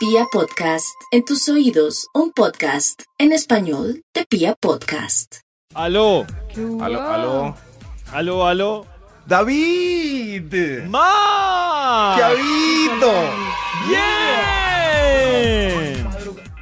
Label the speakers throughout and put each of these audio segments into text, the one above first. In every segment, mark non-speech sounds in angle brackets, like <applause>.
Speaker 1: Pia Podcast, en tus oídos, un podcast en español de Pia Podcast.
Speaker 2: Aló,
Speaker 3: Aló, aló.
Speaker 2: aló, aló.
Speaker 3: ¡David!
Speaker 2: ¡Ma!
Speaker 3: ¡Qué ha habido!
Speaker 2: ¡Bien!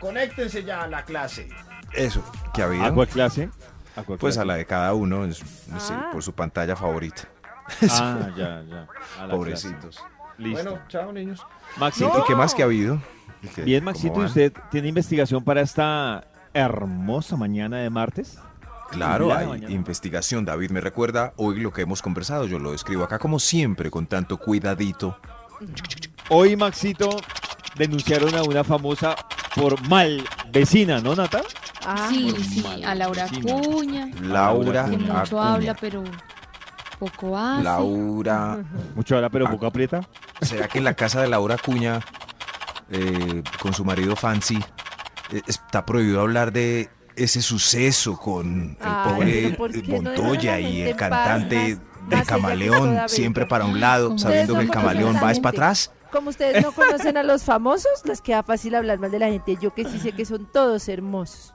Speaker 3: Conéctense ya a la clase. Eso, ¿qué ha habido?
Speaker 2: ¿A cuál clase? ¿A cuál
Speaker 3: Pues a la de cada uno, es- no sé,
Speaker 4: Ah.
Speaker 3: por su pantalla favorita.
Speaker 2: Ah, <laughs> ya, ya. A la
Speaker 3: Pobrecitos.
Speaker 2: clase. Listo.
Speaker 3: chao, niños.
Speaker 2: Maxito.
Speaker 3: ¿Y qué más que ha habido? ¿Y qué-
Speaker 2: Bien, Maxito,
Speaker 3: van?
Speaker 2: ¿usted tiene investigación para esta hermosa mañana de martes?
Speaker 3: Claro, hay
Speaker 2: mañana.
Speaker 3: investigación. David me recuerda hoy lo que hemos conversado. Yo lo escribo acá como siempre, con tanto cuidadito.
Speaker 2: Hoy, Maxito, denunciaron a una famosa por mal vecina, ¿no, Nata?
Speaker 4: Ah,
Speaker 5: Sí, sí, a Laura
Speaker 2: vecino.
Speaker 5: Cuña,
Speaker 3: Laura
Speaker 5: que mucho
Speaker 3: Acuña.
Speaker 5: habla, pero poco hace.
Speaker 3: Laura.
Speaker 2: Mucho habla, pero poco aprieta.
Speaker 3: ¿Será que en la casa de Laura Cuña, eh, con su marido Fancy, eh, está prohibido hablar de ese suceso con el
Speaker 4: Ay,
Speaker 3: pobre
Speaker 4: pero ¿por
Speaker 3: eh,
Speaker 4: qué no dejan a
Speaker 3: Montoya y el cantante
Speaker 4: Más-
Speaker 3: del
Speaker 4: más
Speaker 3: camaleón, siempre para un lado,
Speaker 5: ¿Cómo
Speaker 3: sabiendo que el camaleón va es para atrás?
Speaker 4: como ustedes no conocen a los famosos, les queda fácil hablar mal de la gente. Yo que sí sé que son todos hermosos.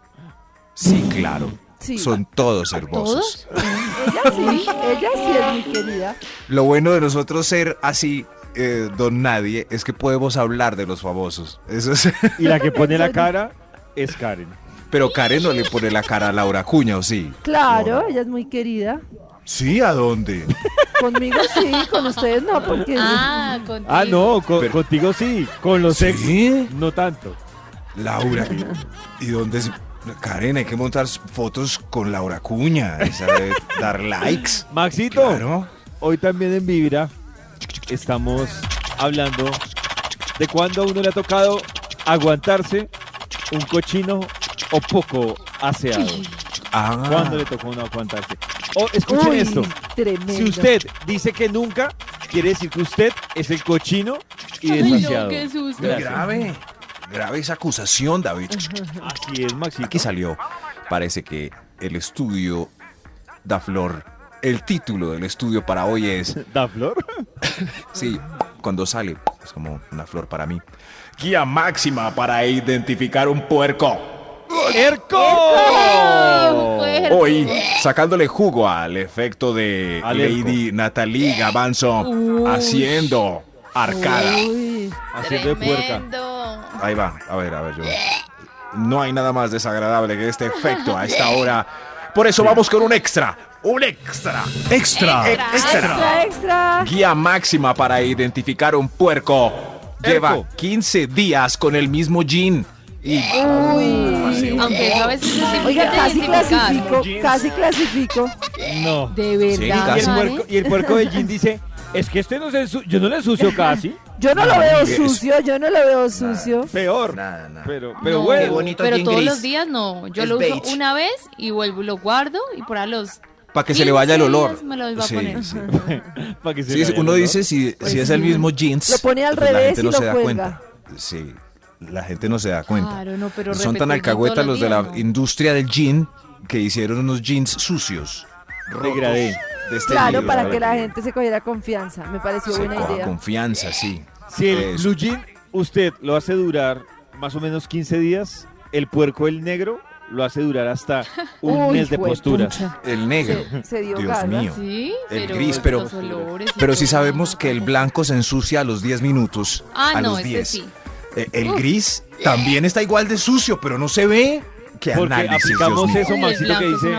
Speaker 3: Sí, claro.
Speaker 4: Sí.
Speaker 3: Son todos hermosos.
Speaker 5: ¿Todos?
Speaker 4: Ella sí, ella sí es muy querida.
Speaker 3: Lo bueno de nosotros ser así, eh, don nadie, es que podemos hablar de los famosos. Eso es.
Speaker 2: Y la que pone la <laughs> cara es Karen.
Speaker 3: Pero Karen no le pone la cara a Laura Cuña, ¿o sí?
Speaker 4: Claro,
Speaker 3: No.
Speaker 4: ella es muy querida.
Speaker 3: Sí, ¿a dónde?
Speaker 4: Conmigo sí, con ustedes no, porque
Speaker 5: Ah, contigo.
Speaker 2: Ah, no, con-
Speaker 3: Pero-
Speaker 2: contigo sí, con los ex
Speaker 3: ¿Sí?
Speaker 2: no tanto.
Speaker 3: Laura. ¿Y dónde es? Karen, hay que montar fotos con Laura Cuña. Esa de dar likes. <laughs>
Speaker 2: Maxito,
Speaker 3: Claro.
Speaker 2: hoy también en Vibra estamos hablando de cuando a uno le ha tocado aguantarse un cochino o poco aseado.
Speaker 3: Ah,
Speaker 2: ¿Cuándo le tocó a uno aguantarse? O escuchen
Speaker 4: Uy,
Speaker 2: esto.
Speaker 4: tremendo.
Speaker 2: Si usted dice que nunca, quiere decir que usted es el cochino y
Speaker 5: Ay, no,
Speaker 2: desasiado.
Speaker 5: qué susto.
Speaker 2: Gracias.
Speaker 3: grave. Grave esa acusación, David.
Speaker 2: Así es, Maxito.
Speaker 3: Aquí salió. Parece que el estudio da flor. El título del estudio para hoy es <laughs>
Speaker 2: ¿Da flor? <laughs>
Speaker 3: Sí, cuando sale, es como una flor para mí. Guía máxima para identificar un puerco.
Speaker 2: ¡Erco!
Speaker 5: Puerco.
Speaker 3: Hoy, sacándole jugo al efecto de
Speaker 2: Al
Speaker 3: Lady Natalie Gavanzo haciendo arcada.
Speaker 4: Uy,
Speaker 2: Haciendo de puerca.
Speaker 3: Ahí va, a ver, a ver, yo. No hay nada más desagradable que este efecto a esta hora. Por eso vamos con un extra. Un extra. Extra.
Speaker 5: Extra.
Speaker 4: extra, extra.
Speaker 3: Guía máxima para identificar un puerco. Lleva
Speaker 2: Erco.
Speaker 3: 15 días con el mismo jean. Y
Speaker 4: Uy.
Speaker 5: Aunque a veces
Speaker 4: Oiga, casi clasifico, casi clasifico.
Speaker 2: No.
Speaker 5: De
Speaker 3: Sí,
Speaker 5: verdad.
Speaker 3: casi.
Speaker 2: Y el, puerco, y el puerco de Jin dice, es que este no se yo no le ensucio <laughs> casi.
Speaker 4: Yo no lo veo sucio, yo no lo veo sucio.
Speaker 2: Peor.
Speaker 3: Nada, nada.
Speaker 2: Pero, pero
Speaker 5: No,
Speaker 2: bueno.
Speaker 3: bonito
Speaker 5: pero todos
Speaker 3: gris.
Speaker 5: los días no. Yo
Speaker 3: Es
Speaker 5: lo uso una vez y vuelvo, lo guardo y por ahí los
Speaker 3: Para que se le vaya el
Speaker 5: 15
Speaker 3: olor.
Speaker 5: días me lo vuelvo a
Speaker 3: Sí,
Speaker 5: poner.
Speaker 3: sí. <laughs>
Speaker 2: Para que se
Speaker 3: Sí,
Speaker 2: le
Speaker 3: es-
Speaker 2: vaya
Speaker 3: uno dice si,
Speaker 4: Pues
Speaker 3: si es el mismo jeans.
Speaker 4: Lo pone al
Speaker 3: pues la
Speaker 4: revés
Speaker 3: gente
Speaker 4: y
Speaker 3: no
Speaker 4: lo
Speaker 3: se da cuenta. Sí, la gente no se da cuenta.
Speaker 5: Claro, no, pero
Speaker 3: Son tan alcahuetas los de la
Speaker 5: no.
Speaker 3: industria del jean que hicieron unos jeans sucios.
Speaker 2: Degradé.
Speaker 3: De este
Speaker 4: Claro,
Speaker 3: libro,
Speaker 4: para que la gente se cogiera confianza. Me pareció
Speaker 3: se
Speaker 4: buena
Speaker 3: coja
Speaker 4: idea.
Speaker 3: confianza, sí.
Speaker 2: Si el
Speaker 3: Eso.
Speaker 2: blue jean usted lo hace durar más o menos 15 días, el puerco el negro lo hace durar hasta <laughs> un
Speaker 4: Uy,
Speaker 2: mes de posturas.
Speaker 3: El negro.
Speaker 4: Se, se dio
Speaker 3: Dios mío.
Speaker 5: Sí,
Speaker 3: El
Speaker 5: pero
Speaker 3: gris, pero- Pero sí
Speaker 5: todo,
Speaker 3: sabemos que el blanco se ensucia a los 10 minutos.
Speaker 5: Ah,
Speaker 3: a
Speaker 5: no,
Speaker 3: los
Speaker 5: ese
Speaker 3: 10.
Speaker 5: sí.
Speaker 3: Eh, El gris también está igual de sucio, pero no se ve. ¿Qué
Speaker 2: Porque
Speaker 3: análisis, Dios
Speaker 2: aplicamos
Speaker 3: mío.
Speaker 2: eso, Maxito, que dice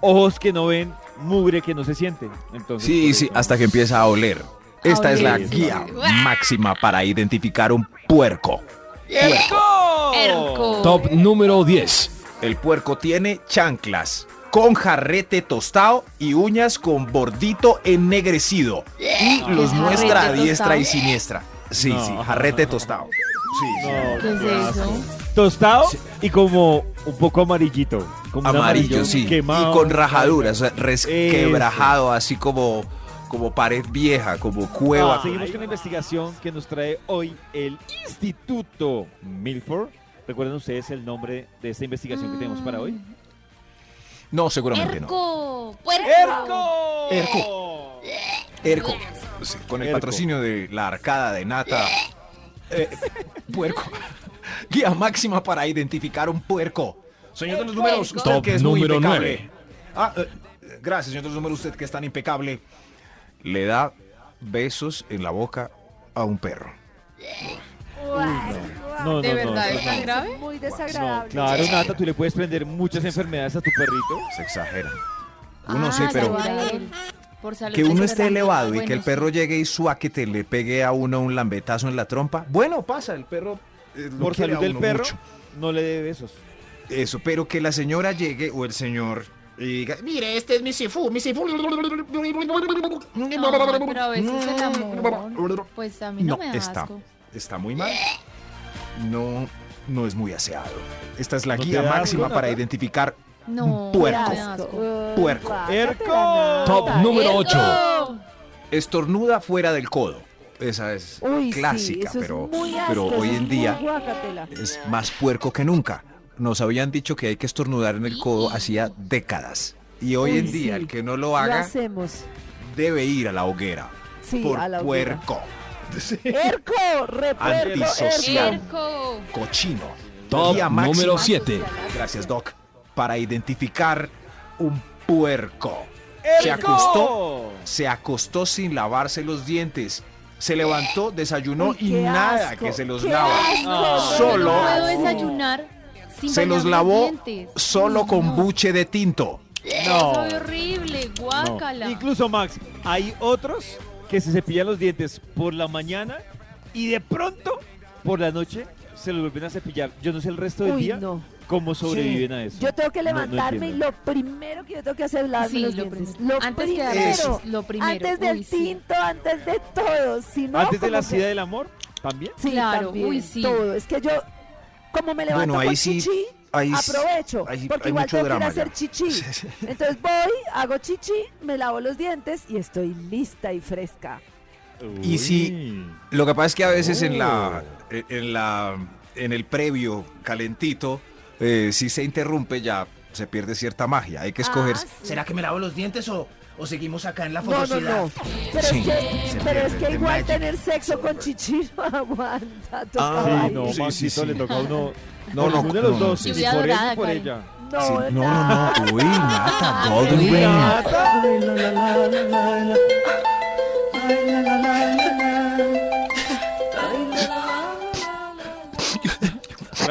Speaker 2: ojos que no ven, mugre que no se siente. Entonces,
Speaker 3: Sí,
Speaker 2: por
Speaker 3: sí, hasta que empieza a oler. Esta es la guía máxima para identificar un puerco.
Speaker 5: Erco.
Speaker 6: Top número 10.
Speaker 3: El puerco tiene chanclas con jarrete tostado y uñas con bordito ennegrecido. Y los
Speaker 5: es
Speaker 3: muestra a diestra y siniestra. Sí,
Speaker 2: No.
Speaker 3: sí, jarrete tostado. Sí, sí.
Speaker 2: No,
Speaker 5: ¿Qué es
Speaker 2: qué asco.
Speaker 5: eso?
Speaker 2: Tostado y como un poco amarillito. Como
Speaker 3: Amarillo, sí.
Speaker 2: quemado.
Speaker 3: y con rajaduras, o sea, resquebrajado, así como, como pared vieja, como cueva.
Speaker 2: Ah, seguimos con la investigación que nos trae hoy el Instituto Milford. ¿Recuerdan ustedes el nombre de esta investigación que tenemos para hoy?
Speaker 3: No, seguramente no.
Speaker 5: Erco. Puerco.
Speaker 2: ¡Erco!
Speaker 3: Erco. Erco. Sí, con el
Speaker 2: Erco.
Speaker 3: patrocinio de la arcada de Nata. Eh, puerco. <laughs> Guía máxima para identificar un puerco. Señor de los números, usted
Speaker 6: Top
Speaker 3: que es muy
Speaker 6: número
Speaker 3: impecable.
Speaker 6: nueve.
Speaker 3: Ah, eh, gracias, señor de los números, usted que es tan impecable. Le da besos en la boca a un perro.
Speaker 2: No, no,
Speaker 5: ¿De
Speaker 2: no,
Speaker 5: verdad
Speaker 2: eso
Speaker 5: es
Speaker 2: no.
Speaker 5: tan grave?
Speaker 4: Muy
Speaker 2: No,
Speaker 4: desagradable.
Speaker 2: claro, Nata, tú le puedes prender muchas enfermedades a tu perrito.
Speaker 3: Se exagera. Uno
Speaker 5: Ah,
Speaker 3: sí, pero
Speaker 5: a. Por salud
Speaker 3: que uno esté
Speaker 5: verdad.
Speaker 3: elevado y que el perro llegue y suaquete le pegue a uno un lambetazo en la trompa. Bueno, pasa, el perro. eh,
Speaker 2: Por salud del perro,
Speaker 3: mucho.
Speaker 2: no le dé besos.
Speaker 3: Eso, pero que la señora llegue o el señor y diga, mire, este es mi sifú, mi sifú.
Speaker 5: No, pero a veces el amor, pues a mí no, me da
Speaker 3: está,
Speaker 5: asco.
Speaker 3: está muy mal. No, no es muy aseado. Esta es la
Speaker 2: ¿No te
Speaker 3: guía máxima para identificar
Speaker 5: No,
Speaker 4: Qué
Speaker 3: puerco. Puerco.
Speaker 2: Erco.
Speaker 6: Top número 8.
Speaker 5: ¡Erco!
Speaker 3: Estornuda fuera del codo. Esa es
Speaker 4: Uy, sí,
Speaker 3: clásica,
Speaker 4: es
Speaker 3: pero, pero hoy en día es más puerco que nunca. Nos habían dicho que hay que estornudar en el codo hacía décadas. Y hoy
Speaker 4: Uy,
Speaker 3: en día
Speaker 4: sí.
Speaker 3: el que no lo
Speaker 4: Lo
Speaker 3: haga
Speaker 4: hacemos.
Speaker 3: debe ir a la hoguera.
Speaker 4: Sí,
Speaker 3: por
Speaker 4: a la hoguera.
Speaker 3: puerco. <laughs>
Speaker 4: Erco, repuerco,
Speaker 3: Antisocial. Cochino.
Speaker 6: Top número 7.
Speaker 3: Gracias, Doc. Para identificar un puerco. Se acostó, se acostó sin lavarse los dientes. Se levantó, desayunó
Speaker 4: Uy,
Speaker 3: y nada
Speaker 4: asco,
Speaker 3: que se los lava.
Speaker 4: asco.
Speaker 3: Solo-
Speaker 5: No puedo
Speaker 4: asco.
Speaker 5: desayunar sin
Speaker 3: Se los lavó solo
Speaker 5: Uy,
Speaker 3: con
Speaker 5: no.
Speaker 3: buche de tinto.
Speaker 2: No.
Speaker 5: Sabe horrible,
Speaker 2: No.
Speaker 5: guácala.
Speaker 2: Incluso, Max, hay otros que se cepillan los dientes por la mañana y de pronto, por la noche, se los vuelven a cepillar. Yo no sé el resto del
Speaker 4: Uy,
Speaker 2: día
Speaker 4: no.
Speaker 2: Cómo sobreviven a eso.
Speaker 4: Yo tengo que
Speaker 2: No, no
Speaker 4: levantarme y lo primero que yo tengo que hacer es lavarme
Speaker 5: Sí,
Speaker 4: los
Speaker 5: lo
Speaker 4: dientes.
Speaker 5: primero.
Speaker 4: Lo
Speaker 5: Antes que
Speaker 4: primero.
Speaker 3: Eso.
Speaker 5: Lo primero.
Speaker 4: Antes del
Speaker 5: uy, sí.
Speaker 4: tinto, antes de todo. Si no,
Speaker 2: Antes de la
Speaker 4: que-
Speaker 2: sida del amor, también.
Speaker 4: Sí,
Speaker 5: Claro,
Speaker 4: también,
Speaker 5: uy, sí.
Speaker 4: Todo. Es que yo, como me levanto
Speaker 3: Bueno, ahí
Speaker 4: con
Speaker 3: sí,
Speaker 4: chichi,
Speaker 3: ahí
Speaker 4: aprovecho.
Speaker 3: ahí
Speaker 4: porque
Speaker 3: hay
Speaker 4: igual tengo que ir a
Speaker 3: drama
Speaker 4: hacer
Speaker 3: ya.
Speaker 4: chichi. Entonces voy, hago chichi, me lavo los dientes y estoy lista y fresca.
Speaker 3: Y si- Lo que pasa es que a veces en la
Speaker 2: Oh.
Speaker 3: en la en el previo calentito eh, si se interrumpe ya se pierde cierta magia. Hay que escoger.
Speaker 4: Ah, sí.
Speaker 3: ¿Será que me lavo los dientes o, o seguimos acá en la
Speaker 4: No, no,
Speaker 3: fotosidad?
Speaker 4: no. Pero
Speaker 3: Sí,
Speaker 4: es que, pero es que
Speaker 3: the
Speaker 4: igual
Speaker 3: magic.
Speaker 4: tener sexo con chichi no <laughs> aguanta. toca
Speaker 3: Ah,
Speaker 2: Sí, no,
Speaker 3: Sí, sí,
Speaker 2: le toca a uno. <laughs>
Speaker 3: No, no,
Speaker 2: ninguno de los
Speaker 3: no,
Speaker 2: dos. por él
Speaker 5: Dorada,
Speaker 2: ni por ella.
Speaker 4: No,
Speaker 3: Sí, no, no, no. Uy, Nata, Golden Ring.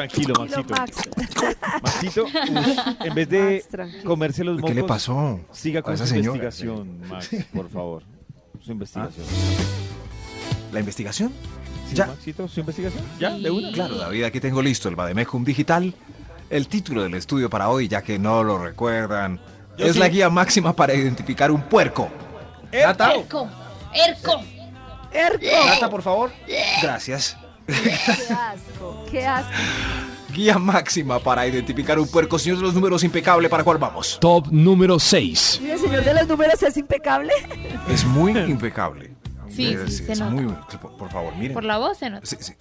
Speaker 2: Tranquilo, Maxito.
Speaker 4: Max.
Speaker 2: Maxito, <laughs> en vez de
Speaker 4: Max,
Speaker 2: comerse los mocos,
Speaker 3: ¿Qué le pasó?
Speaker 2: siga con
Speaker 3: esa
Speaker 2: su
Speaker 3: señora?
Speaker 2: investigación, Max, por favor. Su investigación.
Speaker 3: ¿La investigación?
Speaker 2: ¿Sí,
Speaker 3: ya.
Speaker 2: Maxito, su investigación? ¿Ya? ¿De una?
Speaker 3: Claro, David, aquí tengo listo el Bademecum Digital. El título del estudio para hoy, ya que no lo recuerdan,
Speaker 2: Yo
Speaker 3: es
Speaker 2: sí.
Speaker 3: la guía máxima para identificar un puerco. Nata,
Speaker 5: ¡Erco! ¡Erco!
Speaker 4: Erco.
Speaker 3: Nata, por favor. Gracias.
Speaker 4: Qué asco, qué asco.
Speaker 3: Guía máxima para identificar un puerco. Señor de los números, impecable. ¿Para cuál vamos?
Speaker 6: Top número 6.
Speaker 4: ¿Y el señor de los números es impecable?
Speaker 3: Es muy impecable.
Speaker 5: Sí,
Speaker 3: Es-
Speaker 5: sí, se
Speaker 3: es
Speaker 5: nota.
Speaker 3: muy- por, por favor, miren.
Speaker 5: Por la voz se nota.
Speaker 3: Sí, sí,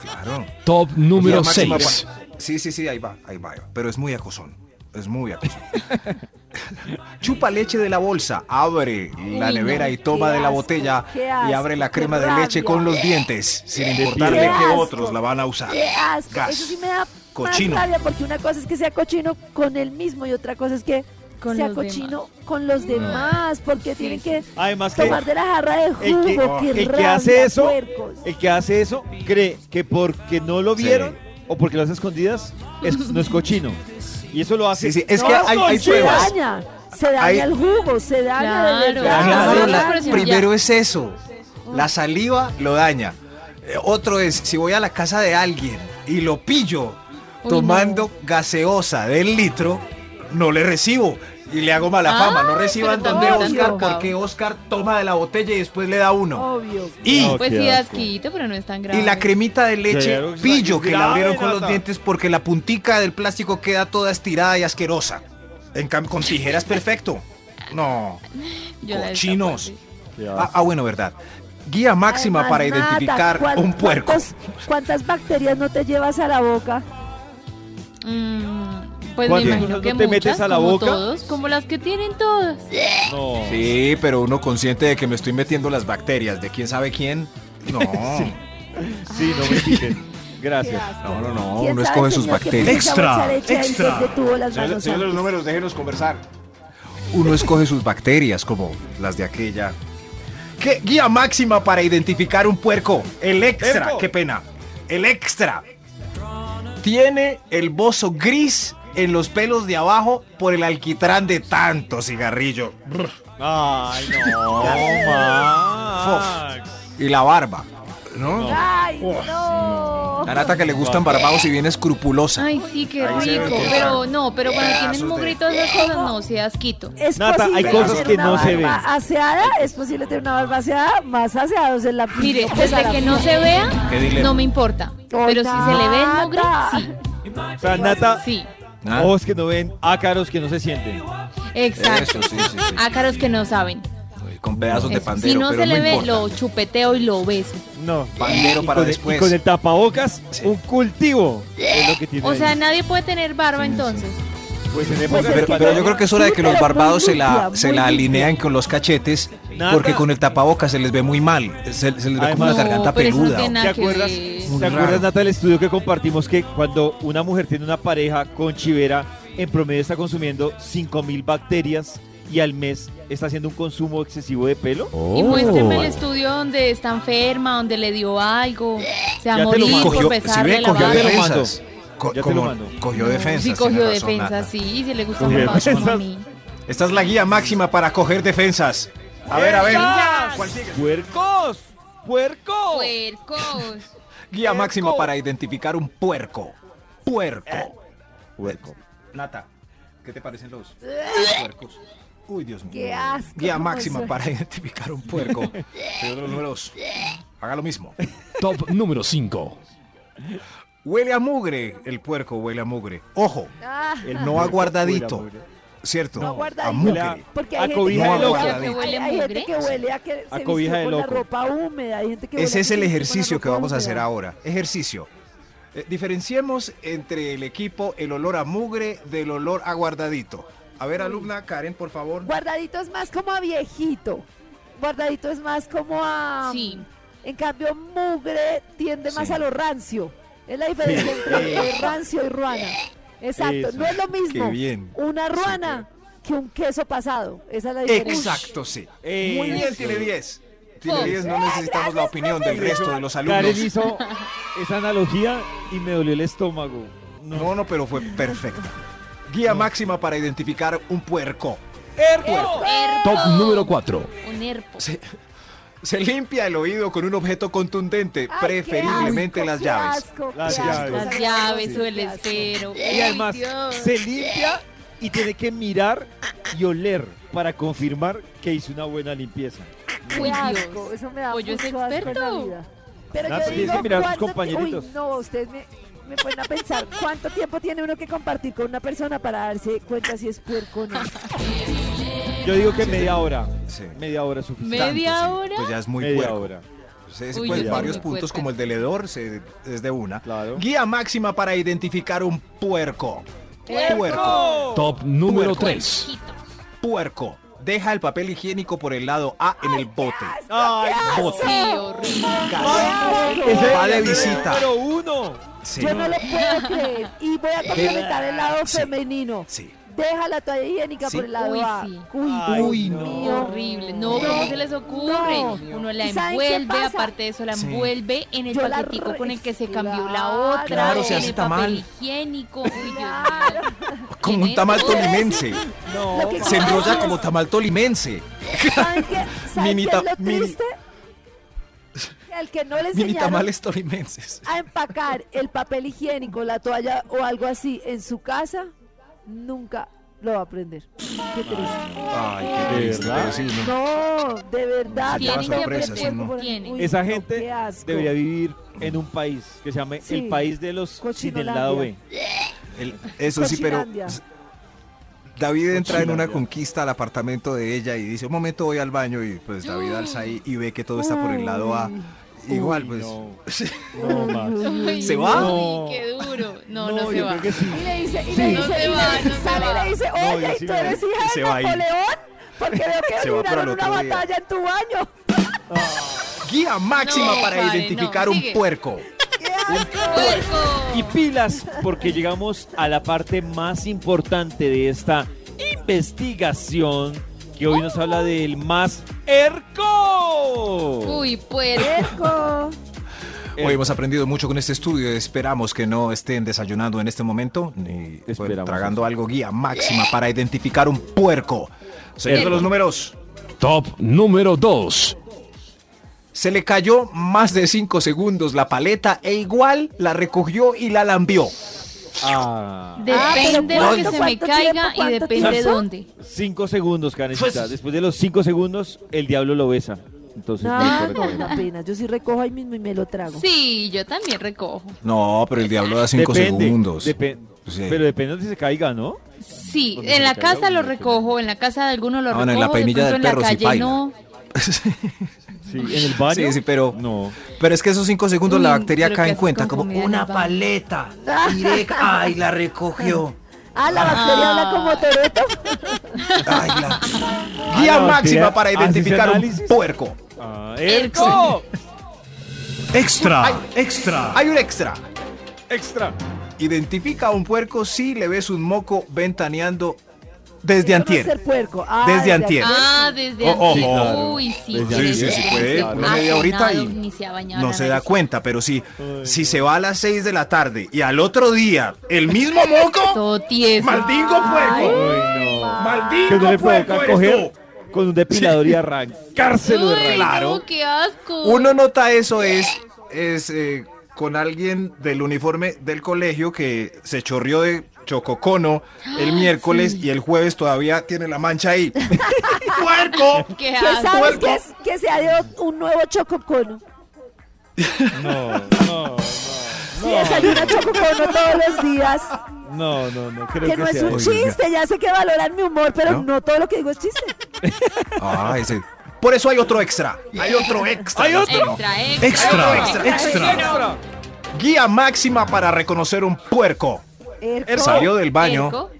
Speaker 3: claro.
Speaker 6: Top número
Speaker 3: Guía máxima
Speaker 6: 6.
Speaker 3: pa- Sí, sí, sí, ahí va, ahí va. ahí va. Pero es muy acosón. Es muy acosón. <laughs> Chupa leche de la bolsa, abre la nevera y toma de la botella y abre la crema de leche con los dientes, sin importarle
Speaker 4: Qué
Speaker 3: que otros la van a usar.
Speaker 4: Qué asco.
Speaker 3: Gas.
Speaker 4: Eso sí me da
Speaker 3: Cochino.
Speaker 4: más rabia porque una cosa es que sea cochino con él mismo y otra cosa es que
Speaker 5: Con
Speaker 4: sea cochino con los demás porque
Speaker 5: Sí,
Speaker 4: tienen que
Speaker 2: Además que
Speaker 4: tomar de la jarra de
Speaker 2: el
Speaker 4: jugo.
Speaker 2: que- el que
Speaker 4: rabia,
Speaker 2: hace eso,
Speaker 4: puercos.
Speaker 2: el que hace eso cree que porque no lo
Speaker 3: Sí.
Speaker 2: vieron o porque lo hace escondidas es, no es cochino. Y eso lo hace.
Speaker 3: Sí, sí, es
Speaker 2: No,
Speaker 3: que hay, hay
Speaker 4: se
Speaker 3: pruebas.
Speaker 4: daña, se daña
Speaker 3: Hay-
Speaker 4: el jugo, se daña de
Speaker 5: Claro,
Speaker 4: verdad.
Speaker 3: Claro,
Speaker 5: la-
Speaker 3: primero es eso. La saliva lo daña. Eh, otro es, si voy a la casa de alguien y lo pillo
Speaker 5: Uy,
Speaker 3: tomando gaseosa del litro, no le recibo. Y le hago mala
Speaker 5: Ah,
Speaker 3: fama. No reciban
Speaker 5: pero
Speaker 3: donde Oscar porque Oscar toma de la botella y después le da uno.
Speaker 4: Obvio.
Speaker 3: Y,
Speaker 2: No,
Speaker 5: Pues sí, asquito, pero no es tan grave.
Speaker 3: y la cremita de leche pillo que la abrieron con los dientes porque la puntica del plástico queda toda estirada y asquerosa. En cambio, con tijeras perfecto. No. <laughs>
Speaker 5: Yo
Speaker 3: cochinos. Ah, ah, bueno, verdad. Guía máxima
Speaker 4: Además,
Speaker 3: para identificar
Speaker 4: ¿cuál-
Speaker 3: un puerco.
Speaker 4: ¿Cuántas bacterias no te llevas a la boca?
Speaker 5: Mm, pues me
Speaker 2: ¿Cuántas
Speaker 5: imagino
Speaker 2: cosas
Speaker 5: que
Speaker 2: no te metes a la
Speaker 5: como
Speaker 2: boca?
Speaker 5: todos, como las que tienen todas.
Speaker 2: No.
Speaker 3: Sí, pero uno consciente de que me estoy metiendo las bacterias de quién sabe quién. No. <laughs>
Speaker 2: Sí, no me quiten. Gracias.
Speaker 3: No, no, no,
Speaker 4: ¿Quién
Speaker 3: uno escoge sus bacterias.
Speaker 6: Extra, extra.
Speaker 3: Señor, de los números, déjenos conversar. Uno escoge sus bacterias, como las de aquella. ¿Qué guía máxima para identificar un puerco? El extra, qué pena. El extra. Tiene el bozo gris en los pelos de abajo por el alquitrán de tanto cigarrillo.
Speaker 2: Ay, no, <laughs> Max.
Speaker 3: Y la barba. ¿No?
Speaker 4: ¡Ay, no!
Speaker 3: La nata que le gustan barbados y bien escrupulosa.
Speaker 5: Ay, sí, qué rico. Pero no, pero cuando tienen todas esas cosas, no, se asquito.
Speaker 4: Es
Speaker 2: Nata, hay cosas que no se ven.
Speaker 4: aseada, es posible tener una barba aseada, más aseados en la
Speaker 5: Mire,
Speaker 4: pues,
Speaker 5: desde que no se vea, no me importa. Pero si se le ve el mugre, sí.
Speaker 2: O sea, Nata,
Speaker 5: Sí,
Speaker 3: Ah,
Speaker 2: ojos que no ven, ácaros que no se sienten.
Speaker 5: exacto.
Speaker 3: Eso, sí, sí, sí.
Speaker 5: Ácaros que no saben.
Speaker 3: Con pedazos de pandero,
Speaker 5: si no
Speaker 3: pero
Speaker 5: se le
Speaker 3: no
Speaker 5: ve,
Speaker 3: importa.
Speaker 5: lo chupeteo y lo beso.
Speaker 2: No.
Speaker 3: Pandero
Speaker 2: Y
Speaker 3: para
Speaker 2: con el-
Speaker 3: después.
Speaker 2: Y con el tapabocas, un cultivo. Es lo que tiene
Speaker 5: O sea,
Speaker 2: ahí.
Speaker 5: nadie puede tener barba entonces.
Speaker 2: pues en
Speaker 4: Pues
Speaker 2: época
Speaker 3: Pero, yo creo que es hora de que los barbados se la, se la alinean con los cachetes,
Speaker 2: Nada.
Speaker 3: porque con el tapabocas se les ve muy mal. Se, se les ve como una garganta
Speaker 5: No, no
Speaker 3: peluda.
Speaker 5: tiene
Speaker 2: ¿Te acuerdas.
Speaker 3: Muy
Speaker 2: ¿te acuerdas. Nata, del estudio que compartimos que cuando una mujer tiene una pareja con chivera, en promedio está consumiendo 5000 bacterias y al mes está haciendo un consumo excesivo de pelo?
Speaker 5: Y muéstrenme
Speaker 3: Oh.
Speaker 5: el estudio donde está enferma, donde le dio algo, se va a
Speaker 2: Ya te lo
Speaker 5: morir
Speaker 2: mando.
Speaker 5: por
Speaker 3: Cogió,
Speaker 5: besarle
Speaker 3: si ve,
Speaker 5: la
Speaker 3: defensas. Co-
Speaker 2: Ya te
Speaker 3: como-
Speaker 2: lo mando.
Speaker 3: Cogió defensas.
Speaker 5: Sí,
Speaker 3: tiene
Speaker 5: cogió
Speaker 3: razón,
Speaker 5: defensa,
Speaker 3: Nata.
Speaker 5: sí, si le gusta más a mí.
Speaker 3: Esta es la guía máxima para coger defensas. A ver, a ver.
Speaker 2: ¡Puercos!
Speaker 3: ¿Cuál sigue?
Speaker 2: ¡Puercos! ¡Puercos!
Speaker 5: Puercos. <laughs>
Speaker 3: Guía máxima para identificar un puerco. Puerco.
Speaker 2: Puerco.
Speaker 3: Nata, ¿qué te parecen los puercos? Uy, Dios mío.
Speaker 4: Qué asco,
Speaker 3: Guía
Speaker 4: ¿cómo
Speaker 3: máxima
Speaker 4: soy?
Speaker 3: para identificar un puerco. <laughs> Señor de los números, haga lo mismo.
Speaker 6: Top número 5.
Speaker 3: Huele a mugre, el puerco huele a mugre. Ojo,
Speaker 4: Ah,
Speaker 2: El
Speaker 3: no aguardadito,
Speaker 2: huele a mugre.
Speaker 3: ¿Cierto?
Speaker 4: No
Speaker 3: a mugre.
Speaker 4: Porque
Speaker 2: a
Speaker 4: hay gente
Speaker 2: cobija
Speaker 4: que
Speaker 3: de
Speaker 4: huele a- hay- gente que huele a que se
Speaker 2: cobija de
Speaker 4: con la
Speaker 2: loco.
Speaker 4: ropa húmeda, hay gente que huele
Speaker 3: Ese
Speaker 4: a
Speaker 3: es el
Speaker 4: la
Speaker 3: ejercicio que vamos a hacer ahora. Ejercicio. Eh, diferenciemos entre el equipo el olor a mugre del olor a guardadito. A ver, alumna Karen, por favor.
Speaker 4: Guardadito es más como a viejito. Guardadito es más como a...
Speaker 5: Sí.
Speaker 4: En cambio, mugre tiende más
Speaker 3: Sí.
Speaker 4: a lo rancio. Es la diferencia entre rancio y ruana. Exacto.
Speaker 2: Eso.
Speaker 4: No es lo mismo
Speaker 3: Qué bien.
Speaker 4: una ruana que un queso pasado. Esa es la diferencia.
Speaker 3: Exacto, sí.
Speaker 2: Eso.
Speaker 3: Muy bien, tiene 10. Tiene
Speaker 5: False.
Speaker 3: 10, no necesitamos la opinión del resto de los alumnos.
Speaker 2: Karen hizo esa analogía y me dolió el estómago. No.
Speaker 3: No, no, pero fue perfecta. Guía máxima para identificar un puerco.
Speaker 5: Herpo.
Speaker 6: Top número 4.
Speaker 5: Un herpo.
Speaker 3: Se, se limpia el oído con un objeto contundente,
Speaker 4: Ay,
Speaker 3: preferiblemente
Speaker 4: asco,
Speaker 3: las llaves.
Speaker 4: asco,
Speaker 2: Las llaves.
Speaker 5: Las llaves o el esfero.
Speaker 2: Y además
Speaker 5: Dios.
Speaker 2: se limpia y tiene que mirar y oler para confirmar que hizo una buena limpieza.
Speaker 5: Uy,
Speaker 4: Qué
Speaker 5: Dios.
Speaker 4: asco, eso me da
Speaker 5: Pollo es
Speaker 4: mucho asco en la
Speaker 5: experto.
Speaker 4: vida. Pero yo digo,
Speaker 2: que mirar a tus
Speaker 4: ¿cuánto ti-
Speaker 2: compañeritos.
Speaker 4: Uy, no, ustedes me, me ponen a pensar, ¿cuánto tiempo tiene uno que compartir con una persona para darse cuenta si es puerco o no? <laughs>
Speaker 2: Yo digo que media hora.
Speaker 3: Sí.
Speaker 2: Media hora es suficiente.
Speaker 5: ¿Media
Speaker 3: Tanto, sí,
Speaker 5: hora?
Speaker 3: Pues ya es muy
Speaker 2: media
Speaker 3: puerco.
Speaker 2: hora.
Speaker 5: Uy,
Speaker 3: pues varios puntos
Speaker 5: puerca.
Speaker 3: como el del hedor se- es de una.
Speaker 2: Claro.
Speaker 3: Guía máxima para identificar un puerco.
Speaker 5: Puerco.
Speaker 3: Puerco.
Speaker 6: Top número
Speaker 3: Puerco.
Speaker 6: 3.
Speaker 3: Puerco. Deja el papel higiénico por el lado A en el bote.
Speaker 2: Ay,
Speaker 3: Bote.
Speaker 5: Sí,
Speaker 3: Va de visita.
Speaker 2: número uno.
Speaker 3: Sí.
Speaker 4: Yo no lo puedo creer. Y voy a complementar el lado
Speaker 3: Sí.
Speaker 4: femenino.
Speaker 3: Sí.
Speaker 4: Deja la toalla higiénica
Speaker 3: Sí.
Speaker 4: por el lado
Speaker 5: Uy,
Speaker 4: A.
Speaker 5: sí.
Speaker 4: Uy,
Speaker 2: Ay,
Speaker 4: Dios
Speaker 2: no.
Speaker 4: mío.
Speaker 5: Horrible. No, ¿cómo se les ocurre?
Speaker 4: no.
Speaker 5: Uno la
Speaker 4: ¿Y saben qué
Speaker 5: envuelve, aparte de eso, la
Speaker 3: Sí.
Speaker 5: envuelve en el
Speaker 4: Yo
Speaker 5: paquetico con el que se cambió la otra,
Speaker 3: Claro, se
Speaker 5: en
Speaker 3: hace
Speaker 5: el
Speaker 3: tamal.
Speaker 5: papel higiénico. Uy,
Speaker 4: Claro.
Speaker 3: Como un tamal tolimense.
Speaker 2: No.
Speaker 3: Se enrolla como tamal tolimense.
Speaker 4: ¿Saben qué, <laughs> ¿saben qué es lo triste? El que no le
Speaker 3: Mini
Speaker 4: enseñaron
Speaker 3: tamales tolimenses.
Speaker 4: a empacar el papel higiénico, la toalla o algo así en su casa, nunca lo va a aprender. Qué triste.
Speaker 3: Ay,
Speaker 2: ¿De
Speaker 3: qué triste,
Speaker 2: verdad?
Speaker 3: pero sí, no.
Speaker 4: No, de verdad.
Speaker 3: Se lleva
Speaker 4: tanto
Speaker 3: sorpresas,
Speaker 4: tiempo
Speaker 3: ¿no?
Speaker 4: Uy,
Speaker 2: Esa gente debería vivir en un país que se llame
Speaker 4: Sí.
Speaker 2: el país de los sin el lado B.
Speaker 3: El- eso sí, pero. David entra en una conquista al apartamento de ella y dice, un momento voy al baño y pues David alza ahí y ve que todo está por el lado A. Igual,
Speaker 2: Uy,
Speaker 3: pues...
Speaker 2: no. <laughs> No, Max.
Speaker 3: ¿Se va?
Speaker 5: uy, qué duro. No, no, se va.
Speaker 2: sí.
Speaker 4: Y le dice, y
Speaker 2: Sí.
Speaker 4: le
Speaker 5: No
Speaker 4: dice,
Speaker 5: se
Speaker 4: y le
Speaker 5: va, no se
Speaker 4: sale y le dice,
Speaker 2: No,
Speaker 4: oye,
Speaker 2: sí
Speaker 4: ¿tú eres hija
Speaker 3: Se
Speaker 4: de. Napoleón? Porque veo que
Speaker 3: otro
Speaker 4: una
Speaker 3: día.
Speaker 4: batalla en tu baño.
Speaker 3: Guía máxima
Speaker 5: No,
Speaker 3: para identificar
Speaker 5: no,
Speaker 3: un puerco.
Speaker 5: ¡Puerco!
Speaker 2: Y pilas, porque llegamos a la parte más importante de esta investigación que hoy nos habla del más erco.
Speaker 5: Uy, puerco.
Speaker 4: Puerco.
Speaker 3: Hoy hemos aprendido mucho con este estudio. Esperamos que no estén desayunando en este momento ni pues,
Speaker 2: Esperamos
Speaker 3: tragando algo. Guía máxima para identificar un puerco. Señor de los números.
Speaker 6: Top número 2.
Speaker 3: Se le cayó más de 5 segundos la paleta e igual la recogió y la lambió.
Speaker 2: Ah,
Speaker 5: Depende de
Speaker 4: pero
Speaker 5: lo que
Speaker 4: ¿cuánto,
Speaker 5: se me caiga
Speaker 4: tiempo,
Speaker 5: y depende de dónde.
Speaker 2: cinco segundos, Karencita.
Speaker 3: Pues-
Speaker 2: Después de los cinco segundos, el diablo lo besa. Entonces no
Speaker 4: No, pena. Yo sí recojo ahí mismo y me lo trago.
Speaker 5: Sí, yo también recojo.
Speaker 3: No, pero el diablo da 5
Speaker 2: Depende,
Speaker 3: segundos.
Speaker 2: depe-
Speaker 3: Sí.
Speaker 2: Pero depende de si se caiga, ¿no?
Speaker 5: Sí, en la casa lo recojo, en la casa de alguno lo
Speaker 3: Ah,
Speaker 5: recojo,
Speaker 3: no, en la
Speaker 5: de pronto
Speaker 3: del
Speaker 5: en la
Speaker 3: perro
Speaker 5: calle
Speaker 3: paila.
Speaker 5: no. <laughs>
Speaker 2: Sí, en el baño.
Speaker 3: Sí, sí, pero-
Speaker 2: No.
Speaker 3: Pero es que esos 5 segundos
Speaker 5: Uy,
Speaker 3: la bacteria cae
Speaker 5: ¿qué
Speaker 3: en cuenta como una paleta <laughs> directa. Ay, la recogió.
Speaker 4: Ah, la bacteria habla como Toreto.
Speaker 3: Ay, la... <laughs>
Speaker 2: Ah,
Speaker 3: Guía
Speaker 2: la
Speaker 3: máxima
Speaker 2: bacteria
Speaker 3: para
Speaker 2: ese
Speaker 3: identificar un puerco.
Speaker 2: Ah, ¡Erco!
Speaker 6: Extra, extra.
Speaker 3: Hay un extra.
Speaker 2: Extra.
Speaker 3: Identifica a un puerco si le ves un moco ventaneando desde antier.
Speaker 4: ser puerco. Ah,
Speaker 3: Desde antier.
Speaker 5: Ah, desde
Speaker 3: Oh, ojo.
Speaker 2: claro.
Speaker 5: Uy, sí.
Speaker 2: Desde Sí, sí,
Speaker 5: es
Speaker 3: puede, una media horita y No se da cuenta, pero si,
Speaker 2: Ay,
Speaker 3: si se va a las 6 de la tarde y al otro día el mismo moco, <laughs> maldingo puerco.
Speaker 2: Ay, no.
Speaker 3: Maldito
Speaker 2: Que no le
Speaker 3: puerco
Speaker 2: coger con un depilador y arrancárselo de raíz.
Speaker 3: Claro.
Speaker 5: no, qué asco.
Speaker 3: Uno nota eso es, es eh, con alguien del uniforme del colegio que se chorrió de chococono el miércoles y el jueves todavía tiene la mancha ahí. <laughs> ¡Puerco!
Speaker 5: Qué
Speaker 4: ¿Qué
Speaker 5: asco.
Speaker 4: sabes
Speaker 3: puerco.
Speaker 4: que, es, que se ha dio un nuevo chococono?
Speaker 2: No, no,
Speaker 4: Si desayuna chococono todos los días.
Speaker 2: no, no, no, creo
Speaker 4: Que no es un chiste, ya sé que valoran mi humor, pero
Speaker 3: ¿No?
Speaker 4: no, todo lo que digo es chiste.
Speaker 3: Ah, ese. Por eso hay otro extra. Hay otro extra.
Speaker 2: Hay otro.
Speaker 5: Extra, extra.
Speaker 6: Extra,
Speaker 3: extra,
Speaker 6: extra.
Speaker 2: Extra.
Speaker 3: Guía máxima para reconocer un puerco.
Speaker 4: Erco.
Speaker 3: Salió del baño,
Speaker 5: Erco.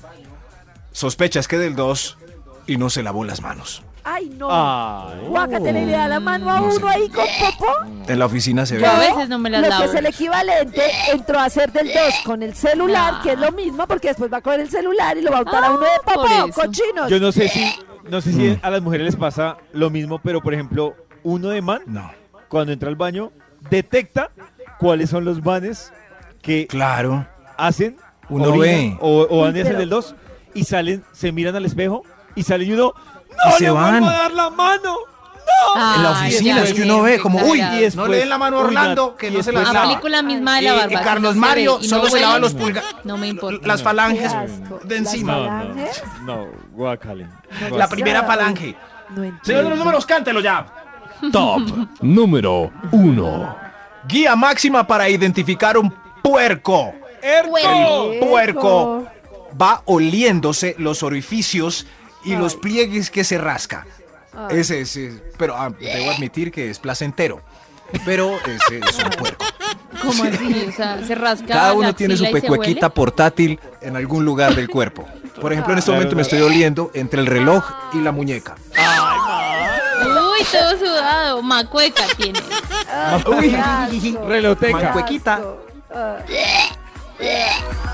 Speaker 3: sospechas que del 2 y no se lavó las manos.
Speaker 4: Ay, no.
Speaker 2: Ay.
Speaker 4: Guácate, le da la mano a uno ahí con popó.
Speaker 3: En la oficina se ve.
Speaker 5: Yo a veces no me las
Speaker 4: lo
Speaker 5: lavo.
Speaker 4: que es el equivalente entró a hacer del 2 con el celular,
Speaker 5: Ah.
Speaker 4: que es lo mismo, porque después va a coger el celular y lo va a untar a
Speaker 5: Ah,
Speaker 4: uno de
Speaker 5: por
Speaker 4: popó, cochinos.
Speaker 2: Yo no sé si, no sé
Speaker 3: Mm.
Speaker 2: si a las mujeres les pasa lo mismo, pero por ejemplo, uno de man,
Speaker 3: No.
Speaker 2: cuando entra al baño, detecta cuáles son los manes que
Speaker 3: Claro.
Speaker 2: hacen,
Speaker 3: Uno ve.
Speaker 2: o, o van
Speaker 4: Sí,
Speaker 2: a hacer
Speaker 4: pero-
Speaker 2: del 2 y salen, se miran al espejo y salen y uno, ¡No
Speaker 3: Y se
Speaker 2: le
Speaker 3: van.
Speaker 2: vuelvo a dar la mano!
Speaker 3: En la oficina
Speaker 5: ya
Speaker 3: es que uno ve como, uy,
Speaker 2: y después-
Speaker 3: no le den la mano a Orlando, que
Speaker 2: y
Speaker 3: no se la
Speaker 2: después-
Speaker 5: La
Speaker 3: lava.
Speaker 5: película misma de
Speaker 3: Y-
Speaker 5: la
Speaker 3: y
Speaker 5: barba.
Speaker 3: Carlos
Speaker 5: no se
Speaker 3: Mario
Speaker 5: ve y
Speaker 3: solo
Speaker 5: no
Speaker 3: se lava los pulgares.
Speaker 5: No me importa.
Speaker 3: Las falanges de encima.
Speaker 2: No, no, no, guácale.
Speaker 3: La primera falange.
Speaker 4: No
Speaker 3: Señor de los números, cántelo ya.
Speaker 6: Top número 1.
Speaker 3: Guía máxima para identificar un puerco.
Speaker 5: Puerco.
Speaker 3: El puerco va oliéndose los orificios y los pliegues que se rasca.
Speaker 4: Ay.
Speaker 3: Ese es, es- pero ah, debo admitir que es placentero. Pero ese es un puerco.
Speaker 5: ¿Cómo así? O sea, se rasca.
Speaker 3: Cada uno
Speaker 5: la
Speaker 3: tiene su pecuequita portátil en algún lugar del cuerpo. Por ejemplo, en este momento me estoy oliendo entre el reloj y la muñeca.
Speaker 5: Uy, todo sudado. Macueca tiene.
Speaker 3: Uy.
Speaker 2: Reloteca.
Speaker 3: Mancuequita.
Speaker 4: え